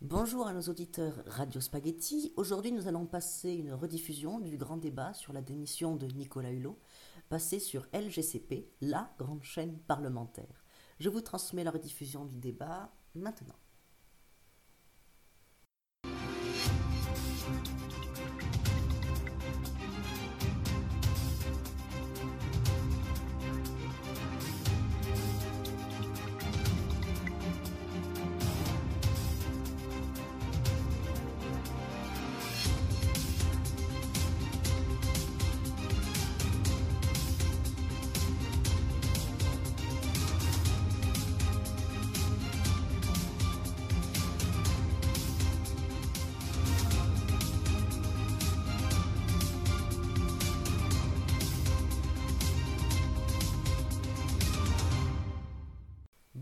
Bonjour à nos auditeurs Radio Spaghetti. Aujourd'hui, nous allons passer une rediffusion du grand débat sur la démission de Nicolas Hulot, passé sur LGCP, la grande chaîne parlementaire. Je vous transmets la rediffusion du débat maintenant.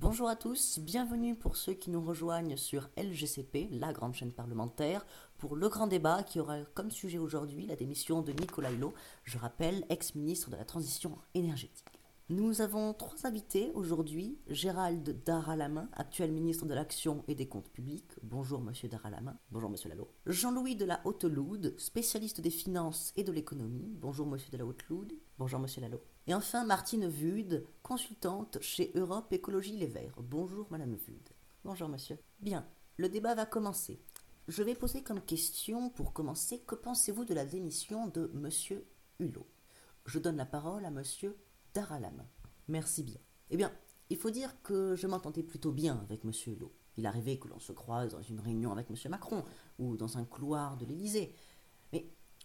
Bonjour à tous, bienvenue pour ceux qui nous rejoignent sur LGCP, la grande chaîne parlementaire, pour le grand débat qui aura comme sujet aujourd'hui la démission de Nicolas Hulot, je rappelle, ex-ministre de la Transition énergétique. Nous avons trois invités aujourd'hui. Gérald Daralamin, actuel ministre de l'Action et des Comptes Publics. Bonjour Monsieur Daralamin. Bonjour Monsieur Lalo. Jean-Louis de la Haute-Loude, spécialiste des finances et de l'économie. Bonjour Monsieur de la Haute-Loude. Bonjour Monsieur Lalo. Et enfin Martine Vude, consultante chez Europe Écologie Les Verts. Bonjour Madame Vude. Bonjour Monsieur. Bien, le débat va commencer. Je vais poser comme question pour commencer que pensez-vous de la démission de Monsieur Hulot? Je donne la parole à Monsieur Daralam. Merci bien. Eh bien, il faut dire que je m'entendais plutôt bien avec M. Hulot. Il arrivait que l'on se croise dans une réunion avec M. Macron ou dans un couloir de l'Élysée.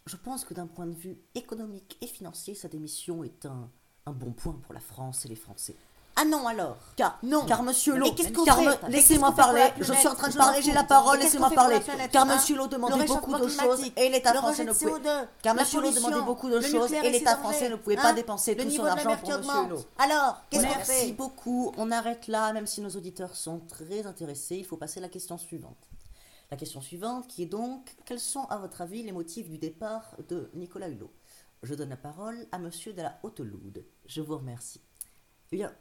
Je pense que d'un point de vue économique et financier, sa démission est un, un bon point pour la France et les Français. Ah non alors Car non Car monsieur Hulot, laissez-moi parler, je suis en train de parler, j'ai la parole, laissez-moi parler. Car monsieur Hulot demandait beaucoup de choses et l'État français ne pouvait Car monsieur demandait beaucoup de choses et l'État français ne pouvait pas dépenser tout son argent pour monsieur Hulot. Alors, qu'est-ce qu'on fait? Merci beaucoup, on arrête là, même si nos auditeurs sont très intéressés, il faut passer à la question suivante. La question suivante qui est donc, quels sont à votre avis les motifs du départ de Nicolas Hulot? Je donne la parole à monsieur de la Haute-Loude. Je vous remercie. Eh bien,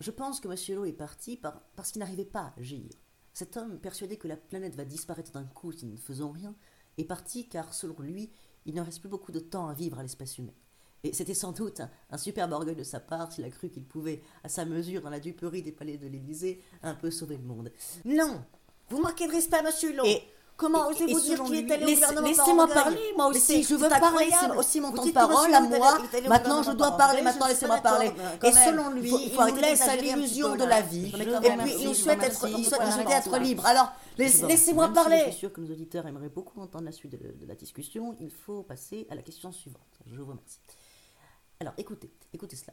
je pense que M. Hulot est parti parce qu'il n'arrivait pas à agir. Cet homme, persuadé que la planète va disparaître d'un coup si nous ne faisons rien, est parti car, selon lui, il ne reste plus beaucoup de temps à vivre à l'espèce humaine. Et c'était sans doute un, superbe orgueil de sa part s'il a cru qu'il pouvait, à sa mesure, dans la duperie des palais de l'Élysée, un peu sauver le monde. Non Vous manquez de respect à M. Hulot Comment osez-vous dire qu'il est allé au gouvernement Laissez-moi parler, moi aussi. je veux parler, c'est aussi mon temps de parole à moi. Maintenant, je dois parler, maintenant, laissez-moi parler. Et selon lui, il vous laisse à l'illusion de la vie. Et puis, il souhaite être libre. Alors, laissez-moi parler. Je suis sûr que nos auditeurs aimeraient beaucoup entendre la suite de la discussion. Il faut passer à la question suivante. Je vous remercie. Alors, écoutez, écoutez cela.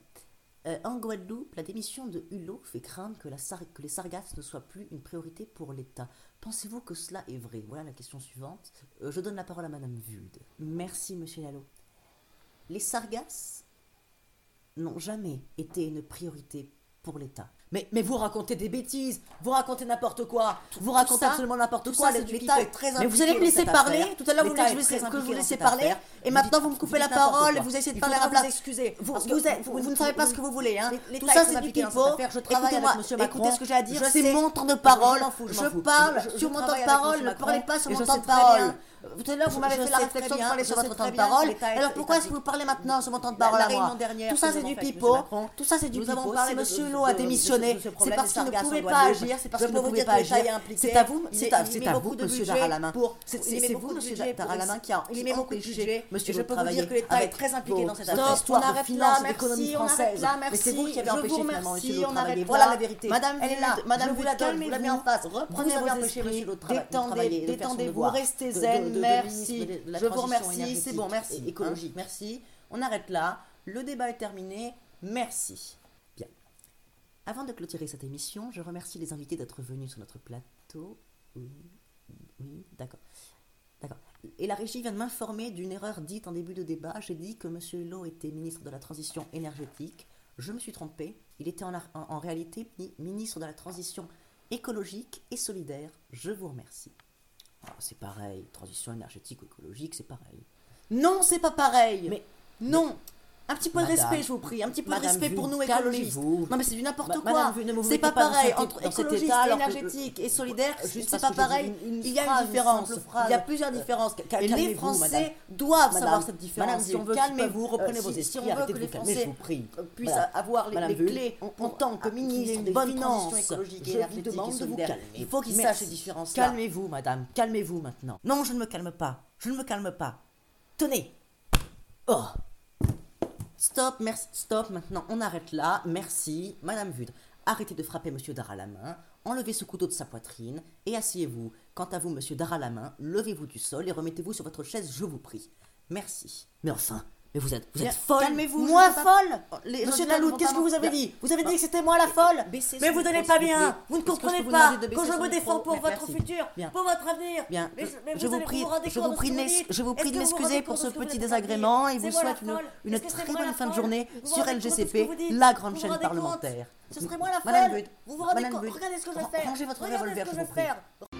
Euh, en Guadeloupe, la démission de Hulot fait craindre que, les sargasses ne soient plus une priorité pour l'État. Pensez-vous que cela est vrai? Voilà la question suivante. Euh, je donne la parole à Madame Vude. Merci, Monsieur Lalo. Les sargasses n'ont jamais été une priorité pour l'État. Mais, mais vous racontez des bêtises, vous racontez n'importe quoi, vous racontez absolument n'importe quoi. L'État est très Mais vous allez me laisser parler. Tout à l'heure, vous voulez que je vous laisse parler. Et maintenant, vous me coupez la parole et vous essayez de parler à la place. Excusez. Vous, vous, ne savez pas ce que vous voulez. Hein. Tout ça, c'est du pipeau. Écoutez-moi, écoutez ce que j'ai à dire. C'est mon temps de parole. Je parle sur mon temps de parole. Ne parlez pas sur mon temps de parole. Tout à l'heure, vous m'avez fait la réflexion de parler sur votre temps de parole. Alors pourquoi est-ce que vous parlez maintenant sur mon temps de parole à moi Tout ça, c'est du pipeau. Tout ça, c'est du pipeau. Si Monsieur Hulot a démissionné, c'est parce qu'il ne pouvait pas agir. C'est parce qu'il ne pouvait pas agir. C'est à vous, c'est à vous, Monsieur Daralamin. C'est vous, Monsieur Daralamin, qui a il met beaucoup de. Monsieur, je peux vous dire que l'État est très impliqué dans cette histoire de finance et d'économie française. Mais c'est vous qui avez empêché finalement Monsieur Hulot de travailler. Voilà la vérité. Madame, elle est là. Madame, vous la donne, vous la mis en face. Reprenez vos esprits. Détendez-vous, restez zen merci. je vous remercie. C'est bon, merci. Écologie, hein, merci. On arrête là. Le débat est terminé. Merci. Bien. Avant de clôturer cette émission, je remercie les invités d'être venus sur notre plateau. Oui, oui, d'accord. D'accord. Et la régie vient de m'informer d'une erreur dite en début de débat. J'ai dit que M. Hulot était ministre de la Transition énergétique. Je me suis trompé. Il était en, en réalité ministre de la Transition écologique et solidaire. Je vous remercie. Ah, c'est pareil, transition énergétique ou écologique, c'est pareil. Non, c'est pas pareil. Mais non. Un petit peu de respect, je vous prie. Un petit peu de respect pour nous écologistes. Non mais c'est du n'importe quoi. C'est pas pareil entre écologiste, état, énergétique et solidaire. Juste C'est pas pareil. dit une- une Il y a une différence. Il y a plusieurs différences. Cal- Et les Français doivent Madame, savoir cette différence. Madame Si on veut calmez-vous, reprenez euh, vos esprits, Si on veut que les Français je vous prie. euh, puissent avoir les, clés en tant que ministre une de bonne finance. transition écologique et et de vous solidaire, calmer. il faut qu'ils sachent ces différences-là. Calmez-vous, madame. Calmez-vous maintenant. Non, je ne me calme pas. Je ne me calme pas. Tenez. Oh. Stop, merci, stop, maintenant on arrête là, merci, Madame Vude. Arrêtez de frapper Monsieur Dara la main, enlevez ce couteau de sa poitrine et asseyez-vous. Quant à vous, Monsieur Dara la main, levez-vous du sol et remettez-vous sur votre chaise, je vous prie. Merci. Mais enfin, mais vous êtes, vous êtes folle. Calmez-vous. Moi folle. Les Monsieur vont qu'est-ce que vous avez dit Vous avez dit que c'était moi la folle Baissez Mais vous donnez pas bien. Vous ne comprenez pas Quand je me défends pour votre futur, pour votre avenir. Bien, je, vous prie, je vous de prie, je vous prie de m'excuser pour ce petit désagrément et vous souhaite une, très bonne fin de journée sur LGCP, la grande chaîne parlementaire. Ce serait moi la folle Vous vous rendez compte Regardez ce que je vais faire. rangez votre revolver, je vous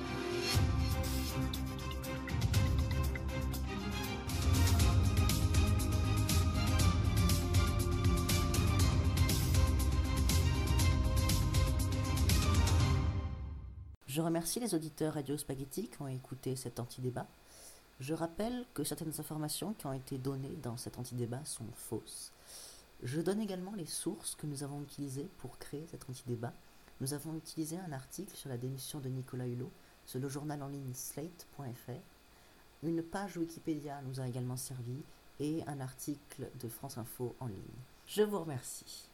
Je remercie les auditeurs Radio Spaghetti qui ont écouté cet antidébat. Je rappelle que certaines informations qui ont été données dans cet antidébat sont fausses. Je donne également les sources que nous avons utilisées pour créer cet antidébat. Nous avons utilisé un article sur la démission de Nicolas Hulot sur le journal en ligne slate.fr. Une page Wikipédia nous a également servi et un article de France Info en ligne. Je vous remercie.